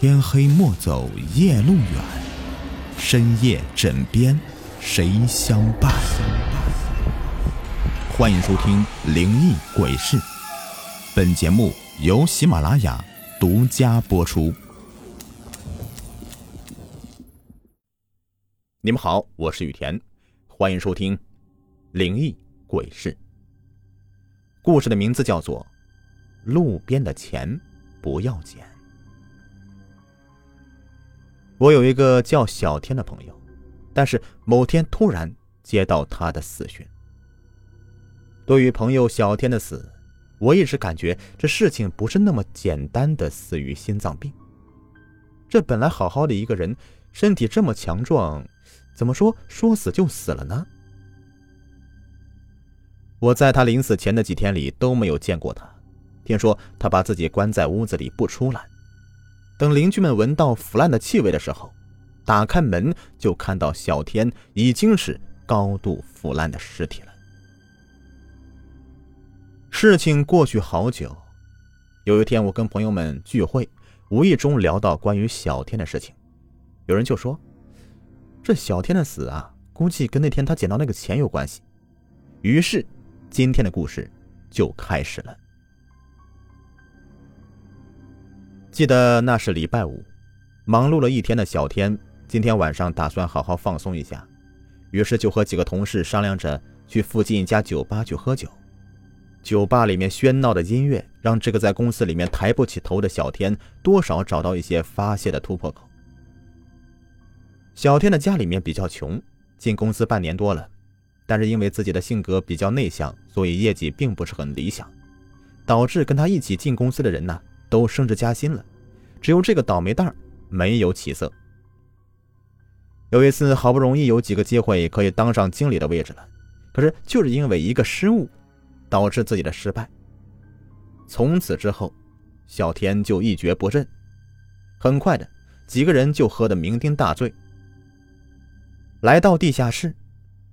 天黑莫走夜路远，深夜枕边谁相伴？欢迎收听《灵异鬼事》，本节目由喜马拉雅独家播出。你们好，我是雨田，欢迎收听《灵异鬼事》。故事的名字叫做《路边的钱不要捡》。我有一个叫小天的朋友，但是某天突然接到他的死讯。对于朋友小天的死，我一直感觉这事情不是那么简单的死于心脏病。这本来好好的一个人，身体这么强壮，怎么说说死就死了呢？我在他临死前的几天里都没有见过他，听说他把自己关在屋子里不出来。等邻居们闻到腐烂的气味的时候，打开门就看到小天已经是高度腐烂的尸体了。事情过去好久，有一天我跟朋友们聚会，无意中聊到关于小天的事情，有人就说：“这小天的死啊，估计跟那天他捡到那个钱有关系。”于是，今天的故事就开始了。记得那是礼拜五，忙碌了一天的小天，今天晚上打算好好放松一下，于是就和几个同事商量着去附近一家酒吧去喝酒。酒吧里面喧闹的音乐，让这个在公司里面抬不起头的小天多少找到一些发泄的突破口。小天的家里面比较穷，进公司半年多了，但是因为自己的性格比较内向，所以业绩并不是很理想，导致跟他一起进公司的人呢。都升职加薪了，只有这个倒霉蛋没有起色。有一次，好不容易有几个机会可以当上经理的位置了，可是就是因为一个失误，导致自己的失败。从此之后，小天就一蹶不振。很快的，几个人就喝得酩酊大醉。来到地下室，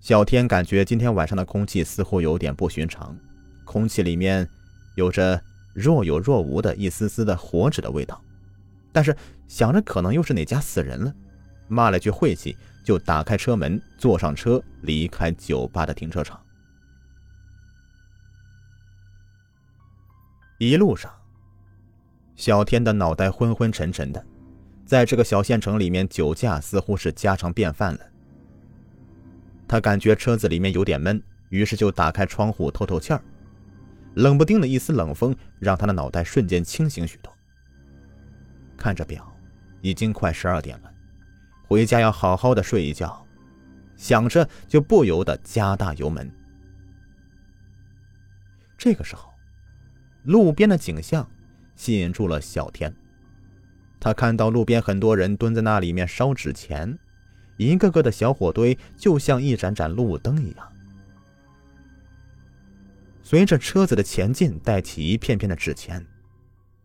小天感觉今天晚上的空气似乎有点不寻常，空气里面有着。若有若无的一丝丝的火纸的味道，但是想着可能又是哪家死人了，骂了句晦气，就打开车门，坐上车离开酒吧的停车场。一路上，小天的脑袋昏昏沉沉的，在这个小县城里面，酒驾似乎是家常便饭了。他感觉车子里面有点闷，于是就打开窗户透透气儿。冷不丁的一丝冷风，让他的脑袋瞬间清醒许多。看着表，已经快十二点了，回家要好好的睡一觉。想着，就不由得加大油门。这个时候，路边的景象吸引住了小天。他看到路边很多人蹲在那里面烧纸钱，一个个的小火堆就像一盏盏路灯一样。随着车子的前进，带起一片片的纸钱。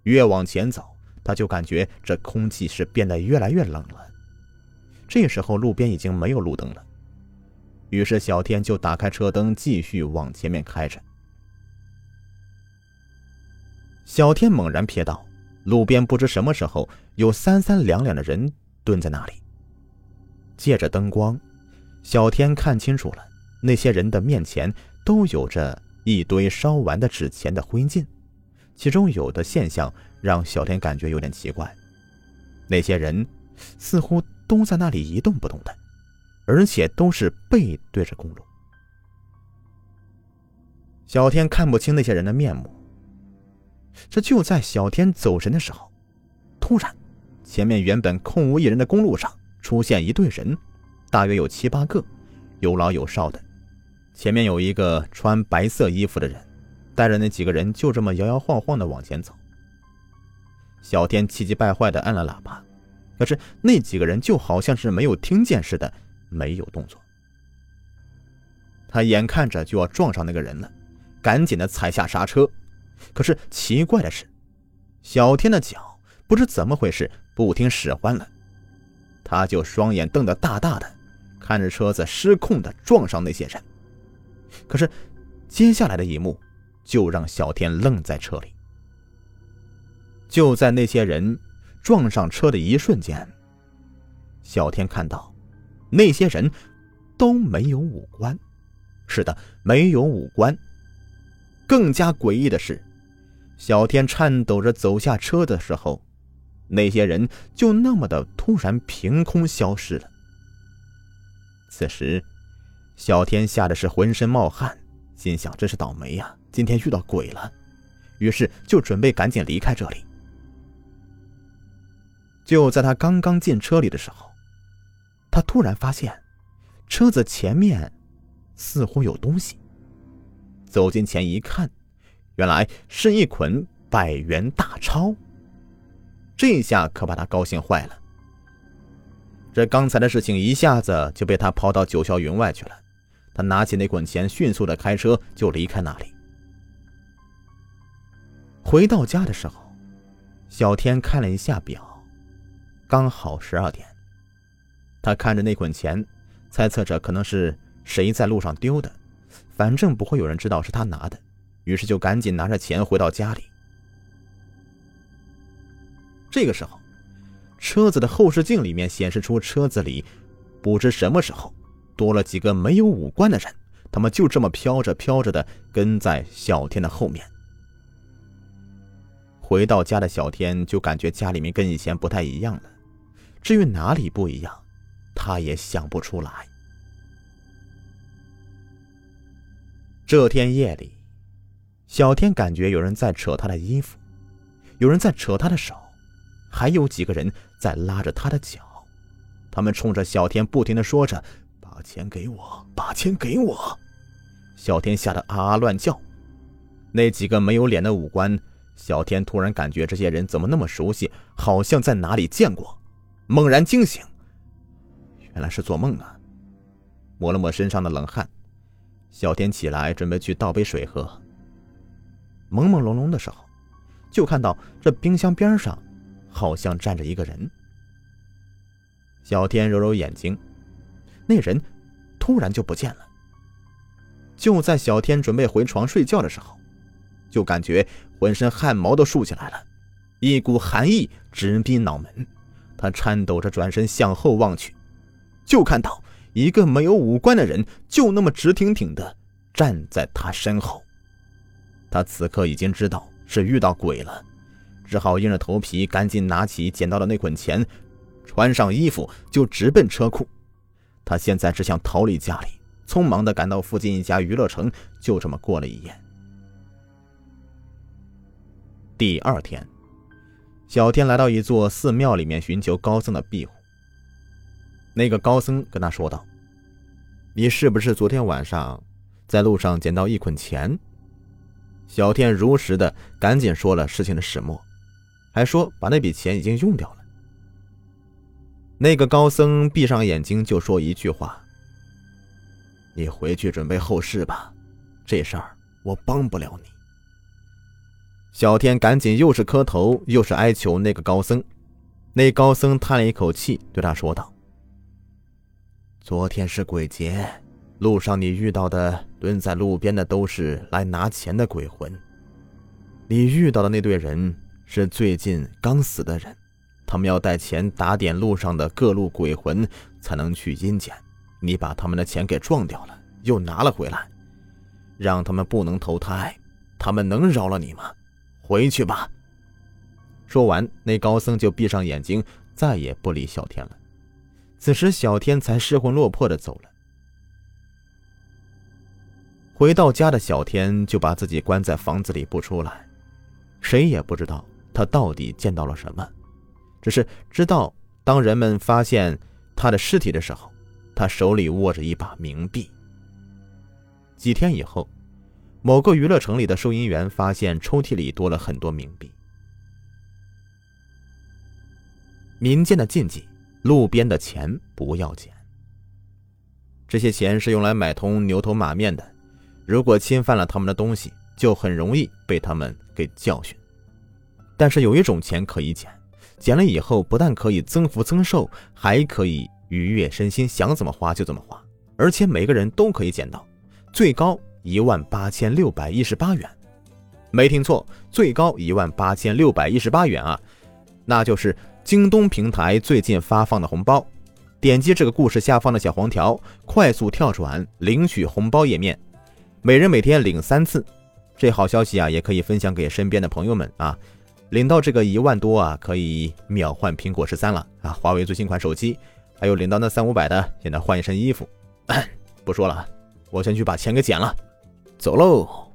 越往前走，他就感觉这空气是变得越来越冷了。这时候，路边已经没有路灯了。于是，小天就打开车灯，继续往前面开着。小天猛然瞥到，路边不知什么时候有三三两两的人蹲在那里。借着灯光，小天看清楚了，那些人的面前都有着。一堆烧完的纸钱的灰烬，其中有的现象让小天感觉有点奇怪。那些人似乎都在那里一动不动的，而且都是背对着公路。小天看不清那些人的面目。这就在小天走神的时候，突然，前面原本空无一人的公路上出现一队人，大约有七八个，有老有少的。前面有一个穿白色衣服的人，带着那几个人就这么摇摇晃晃的往前走。小天气急败坏的按了喇叭，可是那几个人就好像是没有听见似的，没有动作。他眼看着就要撞上那个人了，赶紧的踩下刹车。可是奇怪的是，小天的脚不知怎么回事不听使唤了，他就双眼瞪得大大的，看着车子失控的撞上那些人。可是，接下来的一幕就让小天愣在车里。就在那些人撞上车的一瞬间，小天看到那些人都没有五官。是的，没有五官。更加诡异的是，小天颤抖着走下车的时候，那些人就那么的突然凭空消失了。此时，小天吓得是浑身冒汗，心想：真是倒霉呀，今天遇到鬼了。于是就准备赶紧离开这里。就在他刚刚进车里的时候，他突然发现，车子前面似乎有东西。走近前一看，原来是一捆百元大钞。这下可把他高兴坏了。这刚才的事情一下子就被他抛到九霄云外去了。他拿起那捆钱，迅速的开车就离开那里。回到家的时候，小天看了一下表，刚好十二点。他看着那捆钱，猜测着可能是谁在路上丢的。反正不会有人知道是他拿的，于是就赶紧拿着钱回到家里。这个时候，车子的后视镜里面显示出车子里不知什么时候多了几个没有五官的人，他们就这么飘着飘着的跟在小天的后面。回到家的小天就感觉家里面跟以前不太一样了，至于哪里不一样，他也想不出来。这天夜里，小天感觉有人在扯他的衣服，有人在扯他的手，还有几个人在拉着他的脚。他们冲着小天不停的说着：“把钱给我，把钱给我！”小天吓得啊啊乱叫。那几个没有脸的五官，小天突然感觉这些人怎么那么熟悉，好像在哪里见过。猛然惊醒，原来是做梦啊！抹了抹身上的冷汗。小天起来，准备去倒杯水喝。朦朦胧胧的时候，就看到这冰箱边上好像站着一个人。小天揉揉眼睛，那人突然就不见了。就在小天准备回床睡觉的时候，就感觉浑身汗毛都竖起来了，一股寒意直逼脑门。他颤抖着转身向后望去，就看到。一个没有五官的人就那么直挺挺的站在他身后，他此刻已经知道是遇到鬼了，只好硬着头皮赶紧拿起捡到的那捆钱，穿上衣服就直奔车库。他现在只想逃离家里，匆忙的赶到附近一家娱乐城，就这么过了一夜。第二天，小天来到一座寺庙里面寻求高僧的庇护。那个高僧跟他说道：“你是不是昨天晚上在路上捡到一捆钱？”小天如实的赶紧说了事情的始末，还说把那笔钱已经用掉了。那个高僧闭上眼睛就说一句话：“你回去准备后事吧，这事儿我帮不了你。”小天赶紧又是磕头又是哀求那个高僧，那高僧叹了一口气，对他说道。昨天是鬼节，路上你遇到的蹲在路边的都是来拿钱的鬼魂。你遇到的那队人是最近刚死的人，他们要带钱打点路上的各路鬼魂，才能去阴间。你把他们的钱给撞掉了，又拿了回来，让他们不能投胎，他们能饶了你吗？回去吧。说完，那高僧就闭上眼睛，再也不理小天了。此时，小天才失魂落魄的走了。回到家的小天就把自己关在房子里不出来，谁也不知道他到底见到了什么，只是知道当人们发现他的尸体的时候，他手里握着一把冥币。几天以后，某个娱乐城里的收银员发现抽屉里多了很多冥币。民间的禁忌。路边的钱不要捡。这些钱是用来买通牛头马面的，如果侵犯了他们的东西，就很容易被他们给教训。但是有一种钱可以捡，捡了以后不但可以增福增寿，还可以愉悦身心，想怎么花就怎么花，而且每个人都可以捡到，最高一万八千六百一十八元。没听错，最高一万八千六百一十八元啊，那就是。京东平台最近发放的红包。点击这个故事下方的小黄条，快速跳转领取红包页面，每人每天领三次。这好消息啊，也可以分享给身边的朋友们啊。领到这个一万多啊，可以秒换苹果十三了啊，华为最新款手机。还有领到那三五百的，现在换一身衣服。不说了，我先去把钱给捡了，走喽。